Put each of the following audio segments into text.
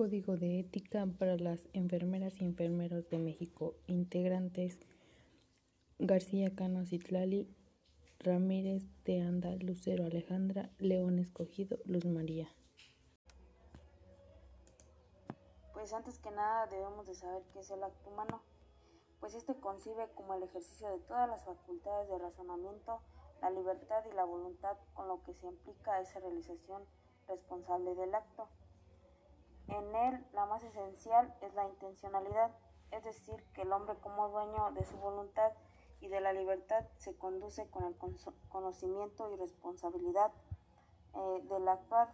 Código de Ética para las Enfermeras y Enfermeros de México. Integrantes García Cano Citlali, Ramírez de Anda, Lucero Alejandra, León Escogido, Luz María. Pues antes que nada debemos de saber qué es el acto humano, pues este concibe como el ejercicio de todas las facultades de razonamiento, la libertad y la voluntad con lo que se implica esa realización responsable del acto. En él, la más esencial es la intencionalidad, es decir, que el hombre como dueño de su voluntad y de la libertad se conduce con el conocimiento y responsabilidad eh, del actuar.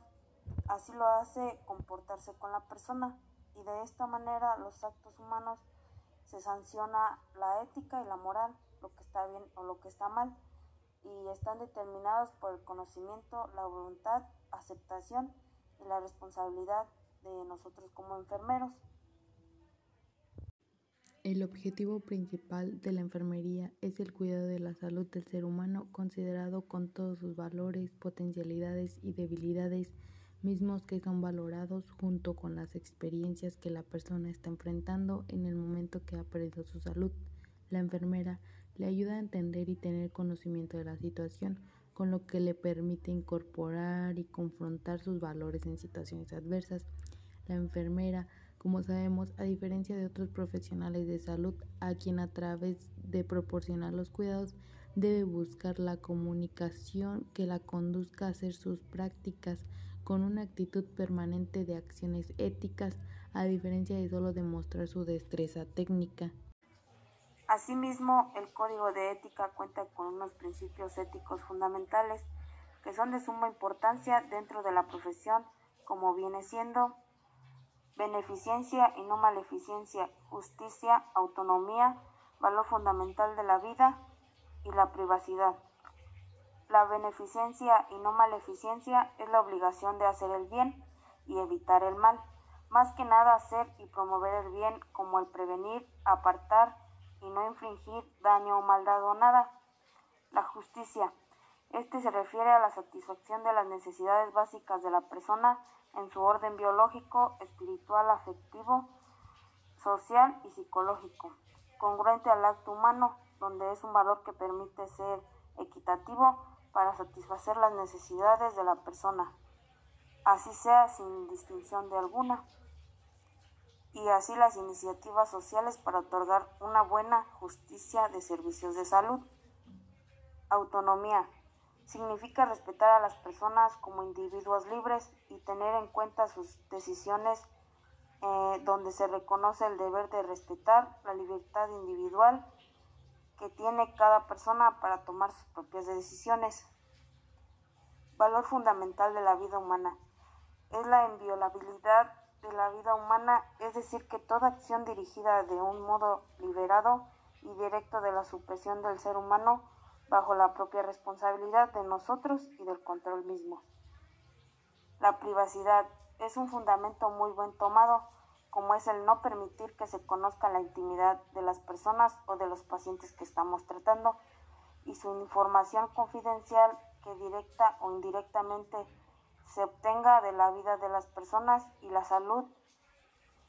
Así lo hace comportarse con la persona y de esta manera los actos humanos se sanciona la ética y la moral, lo que está bien o lo que está mal, y están determinados por el conocimiento, la voluntad, aceptación y la responsabilidad de nosotros como enfermeros. El objetivo principal de la enfermería es el cuidado de la salud del ser humano considerado con todos sus valores, potencialidades y debilidades mismos que son valorados junto con las experiencias que la persona está enfrentando en el momento que ha perdido su salud. La enfermera le ayuda a entender y tener conocimiento de la situación, con lo que le permite incorporar y confrontar sus valores en situaciones adversas la enfermera, como sabemos, a diferencia de otros profesionales de salud, a quien a través de proporcionar los cuidados debe buscar la comunicación que la conduzca a hacer sus prácticas con una actitud permanente de acciones éticas, a diferencia de solo demostrar su destreza técnica. Asimismo, el Código de Ética cuenta con unos principios éticos fundamentales que son de suma importancia dentro de la profesión, como viene siendo beneficencia y no maleficencia, justicia, autonomía, valor fundamental de la vida y la privacidad. La beneficencia y no maleficencia es la obligación de hacer el bien y evitar el mal, más que nada hacer y promover el bien como el prevenir, apartar y no infringir daño o maldad o nada. La justicia. Este se refiere a la satisfacción de las necesidades básicas de la persona en su orden biológico, espiritual, afectivo, social y psicológico, congruente al acto humano, donde es un valor que permite ser equitativo para satisfacer las necesidades de la persona, así sea sin distinción de alguna, y así las iniciativas sociales para otorgar una buena justicia de servicios de salud. Autonomía significa respetar a las personas como individuos libres y tener en cuenta sus decisiones eh, donde se reconoce el deber de respetar la libertad individual que tiene cada persona para tomar sus propias decisiones. Valor fundamental de la vida humana es la inviolabilidad de la vida humana, es decir, que toda acción dirigida de un modo liberado y directo de la supresión del ser humano bajo la propia responsabilidad de nosotros y del control mismo. La privacidad es un fundamento muy buen tomado, como es el no permitir que se conozca la intimidad de las personas o de los pacientes que estamos tratando y su información confidencial que directa o indirectamente se obtenga de la vida de las personas y la salud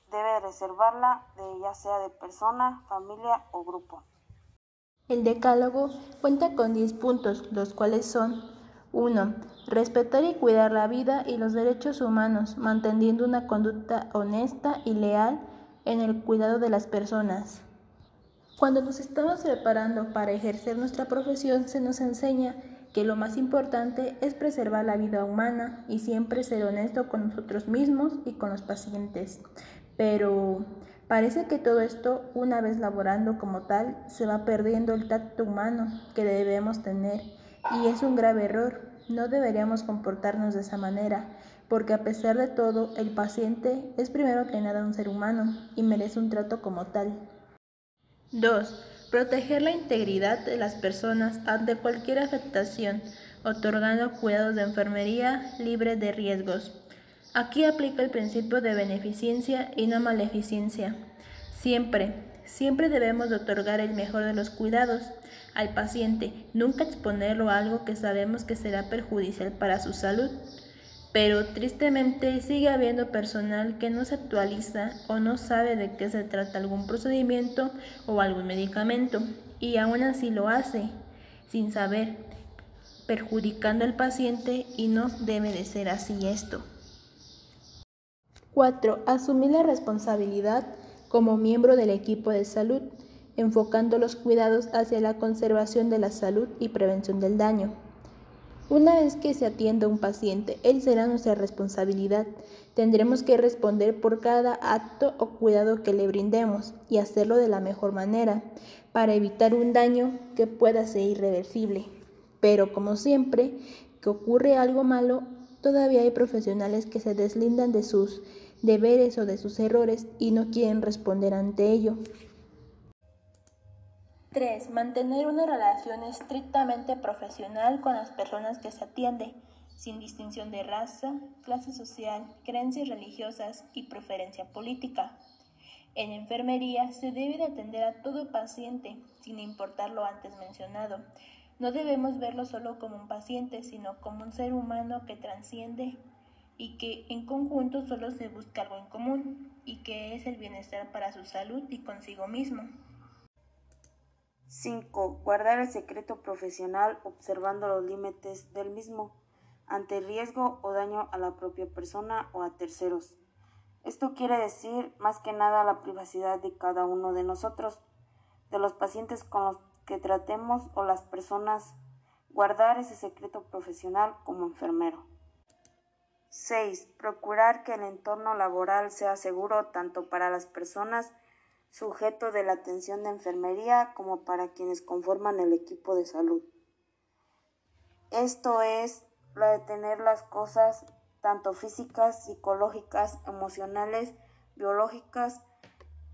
debe reservarla de ya sea de persona, familia o grupo. El decálogo cuenta con 10 puntos, los cuales son 1. Respetar y cuidar la vida y los derechos humanos, manteniendo una conducta honesta y leal en el cuidado de las personas. Cuando nos estamos preparando para ejercer nuestra profesión, se nos enseña que lo más importante es preservar la vida humana y siempre ser honesto con nosotros mismos y con los pacientes. Pero Parece que todo esto, una vez laborando como tal, se va perdiendo el tacto humano que debemos tener y es un grave error. No deberíamos comportarnos de esa manera, porque a pesar de todo, el paciente es primero que nada un ser humano y merece un trato como tal. 2. Proteger la integridad de las personas ante cualquier afectación, otorgando cuidados de enfermería libres de riesgos. Aquí aplica el principio de beneficencia y no maleficencia. Siempre, siempre debemos de otorgar el mejor de los cuidados al paciente, nunca exponerlo a algo que sabemos que será perjudicial para su salud. pero tristemente sigue habiendo personal que no se actualiza o no sabe de qué se trata algún procedimiento o algún medicamento y aún así lo hace sin saber, perjudicando al paciente y no debe de ser así esto. 4. Asumir la responsabilidad como miembro del equipo de salud, enfocando los cuidados hacia la conservación de la salud y prevención del daño. Una vez que se atienda a un paciente, él será nuestra responsabilidad. Tendremos que responder por cada acto o cuidado que le brindemos y hacerlo de la mejor manera para evitar un daño que pueda ser irreversible. Pero como siempre que ocurre algo malo, todavía hay profesionales que se deslindan de sus deberes o de sus errores y no quieren responder ante ello. 3. Mantener una relación estrictamente profesional con las personas que se atiende, sin distinción de raza, clase social, creencias religiosas y preferencia política. En enfermería se debe de atender a todo paciente, sin importar lo antes mencionado. No debemos verlo solo como un paciente, sino como un ser humano que transciende y que en conjunto solo se busca algo en común, y que es el bienestar para su salud y consigo mismo. 5. Guardar el secreto profesional observando los límites del mismo ante riesgo o daño a la propia persona o a terceros. Esto quiere decir más que nada la privacidad de cada uno de nosotros, de los pacientes con los que tratemos o las personas, guardar ese secreto profesional como enfermero. 6. Procurar que el entorno laboral sea seguro tanto para las personas sujeto de la atención de enfermería como para quienes conforman el equipo de salud. Esto es la de tener las cosas tanto físicas, psicológicas, emocionales, biológicas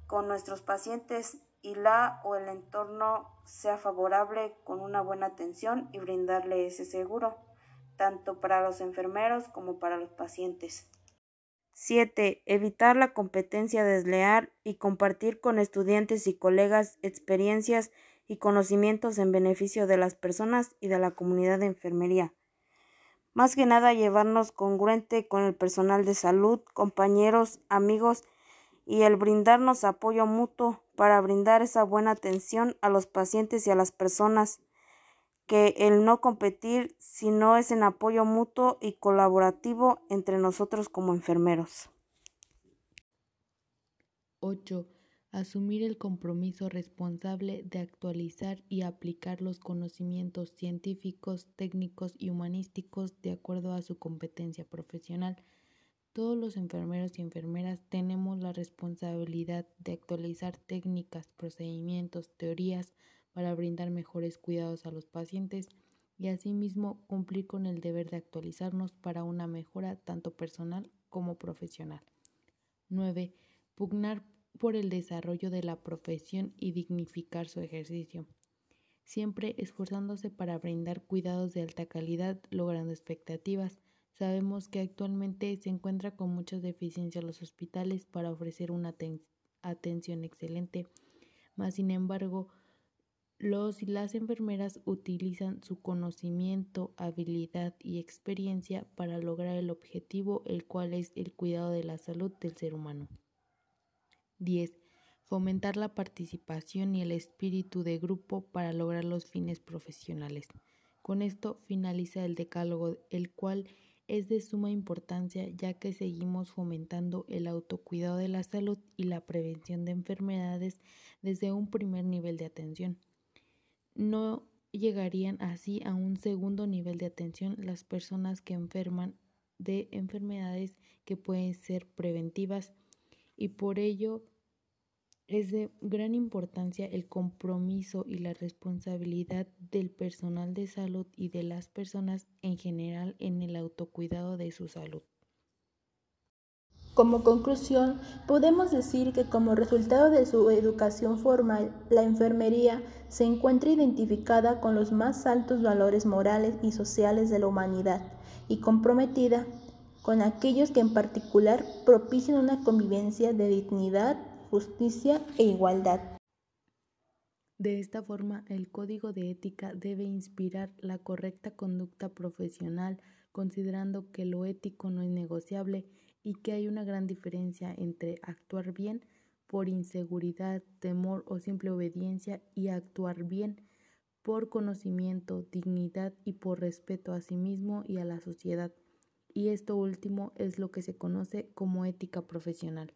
con nuestros pacientes y la o el entorno sea favorable con una buena atención y brindarle ese seguro, tanto para los enfermeros como para los pacientes. 7. Evitar la competencia desleal y compartir con estudiantes y colegas experiencias y conocimientos en beneficio de las personas y de la comunidad de enfermería. Más que nada llevarnos congruente con el personal de salud, compañeros, amigos y el brindarnos apoyo mutuo para brindar esa buena atención a los pacientes y a las personas que el no competir si no es en apoyo mutuo y colaborativo entre nosotros como enfermeros. 8. Asumir el compromiso responsable de actualizar y aplicar los conocimientos científicos, técnicos y humanísticos de acuerdo a su competencia profesional. Todos los enfermeros y enfermeras tenemos la responsabilidad de actualizar técnicas, procedimientos, teorías, para brindar mejores cuidados a los pacientes y asimismo cumplir con el deber de actualizarnos para una mejora tanto personal como profesional. 9. Pugnar por el desarrollo de la profesión y dignificar su ejercicio, siempre esforzándose para brindar cuidados de alta calidad, logrando expectativas. Sabemos que actualmente se encuentra con muchas deficiencias los hospitales para ofrecer una atención excelente, mas sin embargo, los y las enfermeras utilizan su conocimiento, habilidad y experiencia para lograr el objetivo, el cual es el cuidado de la salud del ser humano. 10. Fomentar la participación y el espíritu de grupo para lograr los fines profesionales. Con esto finaliza el decálogo, el cual es de suma importancia ya que seguimos fomentando el autocuidado de la salud y la prevención de enfermedades desde un primer nivel de atención no llegarían así a un segundo nivel de atención las personas que enferman de enfermedades que pueden ser preventivas y por ello es de gran importancia el compromiso y la responsabilidad del personal de salud y de las personas en general en el autocuidado de su salud. Como conclusión, podemos decir que como resultado de su educación formal, la enfermería se encuentra identificada con los más altos valores morales y sociales de la humanidad y comprometida con aquellos que en particular propician una convivencia de dignidad, justicia e igualdad. De esta forma, el código de ética debe inspirar la correcta conducta profesional, considerando que lo ético no es negociable y que hay una gran diferencia entre actuar bien por inseguridad, temor o simple obediencia y actuar bien por conocimiento, dignidad y por respeto a sí mismo y a la sociedad. Y esto último es lo que se conoce como ética profesional.